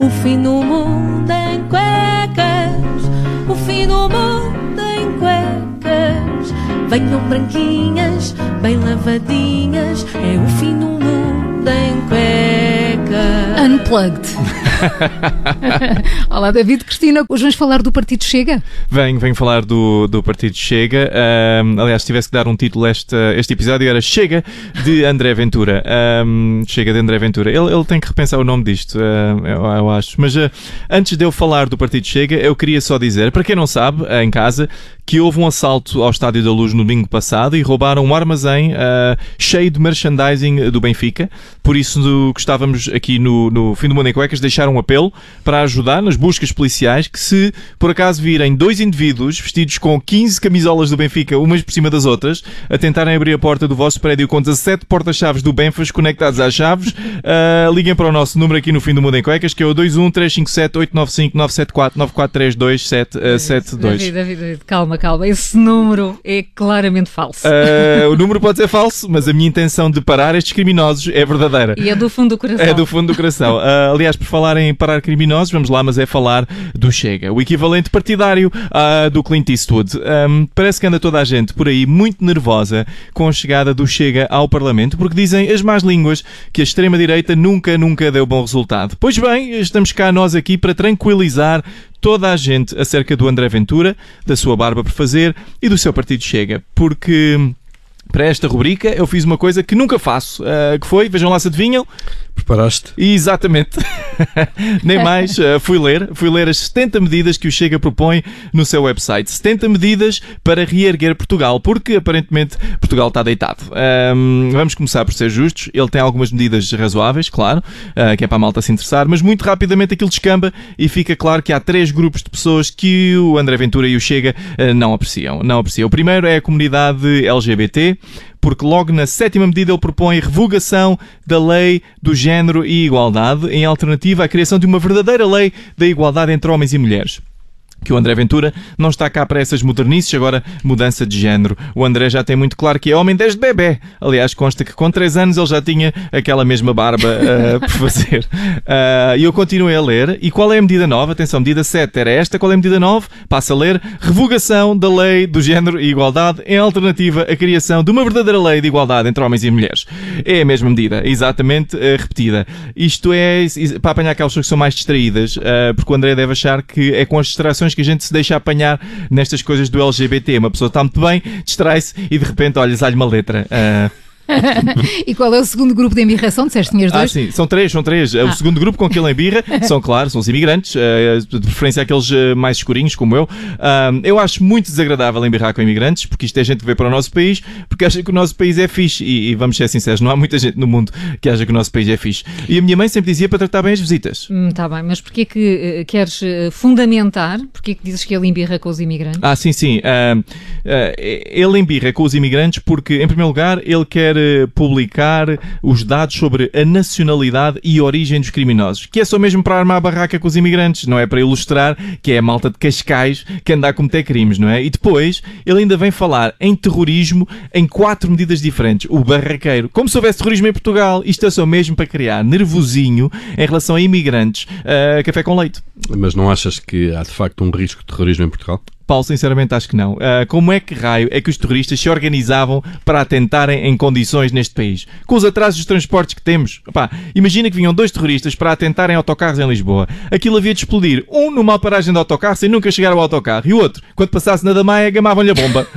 O fim do mundo em cuecas, o fim do mundo em cuecas. Venham branquinhas, bem lavadinhas, é o fim do mundo em cuecas. Unplugged. Olá, David Cristina. Hoje vamos falar do Partido Chega. Venho, venho falar do, do Partido Chega. Um, aliás, se tivesse que dar um título a este, este episódio, era Chega de André Ventura. Um, Chega de André Ventura. Ele, ele tem que repensar o nome disto, eu, eu, acho. Mas uh, antes de eu falar do Partido Chega, eu queria só dizer, para quem não sabe, uh, em casa, que houve um assalto ao Estádio da Luz no domingo passado e roubaram um armazém cheio de merchandising do Benfica. Por isso, gostávamos aqui no, no Fim do Mundo em Cuecas deixar um apelo para ajudar nas buscas policiais que se por acaso virem dois indivíduos vestidos com 15 camisolas do Benfica, umas por cima das outras, a tentarem abrir a porta do vosso prédio com 17 porta-chaves do Benfas conectados às chaves, uh, liguem para o nosso número aqui no fim do Mundo em Cuecas, que é o 21 357 895 974 943 2772. David, David, David, calma, calma. Esse número é claramente falso. Uh, o número pode ser falso, mas a minha intenção de parar estes criminosos é verdadeira. E é do fundo do coração. É do fundo do coração. Uh, aliás, por falar em parar criminosos, vamos lá, mas é falar do Chega, o equivalente partidário uh, do Clint Eastwood. Um, parece que anda toda a gente por aí muito nervosa com a chegada do Chega ao Parlamento, porque dizem as más línguas que a extrema-direita nunca, nunca deu bom resultado. Pois bem, estamos cá nós aqui para tranquilizar toda a gente acerca do André Ventura, da sua barba por fazer e do seu partido Chega, porque para esta rubrica eu fiz uma coisa que nunca faço, uh, que foi, vejam lá se adivinham, Preparaste? Exatamente. Nem mais. Uh, fui ler. Fui ler as 70 medidas que o Chega propõe no seu website. 70 medidas para reerguer Portugal, porque aparentemente Portugal está deitado. Um, vamos começar por ser justos. Ele tem algumas medidas razoáveis, claro, uh, que é para a malta se interessar, mas muito rapidamente aquilo descamba e fica claro que há três grupos de pessoas que o André Ventura e o Chega uh, não apreciam. Não apreciam. O primeiro é a comunidade LGBT porque logo na sétima medida ele propõe revogação da lei do género e igualdade, em alternativa à criação de uma verdadeira lei da igualdade entre homens e mulheres que o André Ventura não está cá para essas modernices, agora mudança de género. O André já tem muito claro que é homem desde bebê. Aliás, consta que com 3 anos ele já tinha aquela mesma barba uh, por fazer. Uh, e eu continuei a ler. E qual é a medida nova? Atenção, medida 7 era esta. Qual é a medida 9? Passa a ler. Revogação da lei do género e igualdade em alternativa à criação de uma verdadeira lei de igualdade entre homens e mulheres. É a mesma medida, exatamente uh, repetida. Isto é para apanhar aquelas pessoas que são mais distraídas, porque o André deve achar que é com as distrações que a gente se deixa apanhar nestas coisas do LGBT. Uma pessoa está muito bem, distrai-se e de repente, olha, dá-lhe uma letra. Uh, e qual é o segundo grupo de embirração? Disseste tinhas dois? Ah, sim, são três, são três. Ah. O segundo grupo com que ele embirra são, claro, são os imigrantes, eh, de preferência aqueles eh, mais escurinhos, como eu. Eu acho muito desagradável embirrar com imigrantes, porque isto é gente que veio para o nosso país, porque acha que o nosso país é fixe. E, e vamos ser sinceros, não há muita gente no mundo que acha que o nosso país é fixe. E a minha mãe sempre dizia para tratar bem as visitas. Hum, tá bem, mas porquê que uh, queres fundamentar? Porquê que dizes que ele embirra com os imigrantes? Ah, sim, sim. Uh, ele embirra com os imigrantes porque, em primeiro lugar, ele quer publicar os dados sobre a nacionalidade e origem dos criminosos, que é só mesmo para armar a barraca com os imigrantes, não é para ilustrar que é a malta de Cascais que anda a cometer crimes, não é? E depois ele ainda vem falar em terrorismo em quatro medidas diferentes. O barraqueiro, como se houvesse terrorismo em Portugal, isto é só mesmo para criar nervosinho em relação a imigrantes, uh, café com leite. Mas não achas que há de facto um risco de terrorismo em Portugal? Paulo, sinceramente acho que não. Uh, como é que raio é que os terroristas se organizavam para atentarem em condições neste país? Com os atrasos dos transportes que temos. Imagina que vinham dois terroristas para atentarem autocarros em Lisboa. Aquilo havia de explodir. Um numa paragem de autocarro sem nunca chegar ao autocarro. E o outro, quando passasse na Damaia, gamavam-lhe a bomba.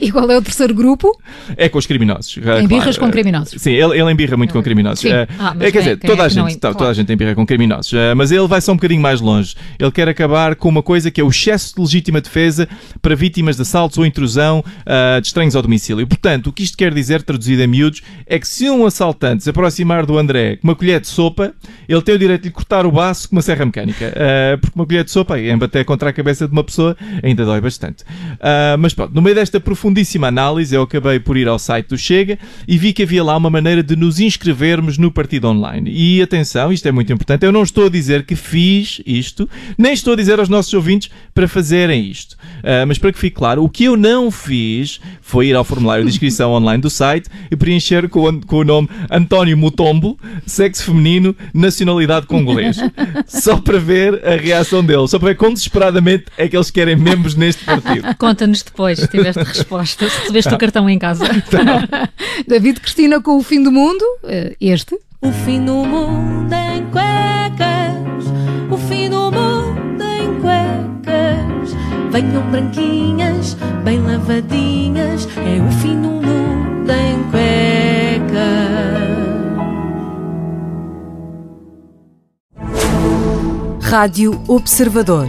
E qual é o terceiro grupo? É com os criminosos. Embirras claro. com criminosos. Sim, ele, ele embirra muito com criminosos. Sim. Ah, é, quer dizer, toda, a gente, toda claro. a gente embirra com criminosos. mas ele vai só um bocadinho mais longe. Ele quer acabar com uma coisa que é o excesso de legítima defesa para vítimas de assaltos ou intrusão uh, de estranhos ao domicílio. Portanto, o que isto quer dizer, traduzido em miúdos, é que se um assaltante se aproximar do André com uma colher de sopa, ele tem o direito de lhe cortar o baço com uma serra mecânica. porque uma colher de sopa, em bater contra a cabeça de uma pessoa, ainda dói bastante. mas pronto, no meio desta profundíssima análise, eu acabei por ir ao site do Chega e vi que havia lá uma maneira de nos inscrevermos no partido online. E atenção, isto é muito importante, eu não estou a dizer que fiz isto, nem estou a dizer aos nossos ouvintes para fazerem isto. Uh, mas para que fique claro, o que eu não fiz foi ir ao formulário de inscrição online do site e preencher com, com o nome António Mutombo, sexo feminino, nacionalidade congolês. Só para ver a reação deles, só para ver quão desesperadamente é que eles querem membros neste partido. Conta-nos depois, se tiveste resposta, se recebeste o cartão em casa. Tá. David Cristina com o fim do mundo, eh, este. O fim do mundo em cuecas, o fim do mundo em cuecas. Venham branquinhas, bem lavadinhas, é o fim do mundo em cuecas. Rádio Observador.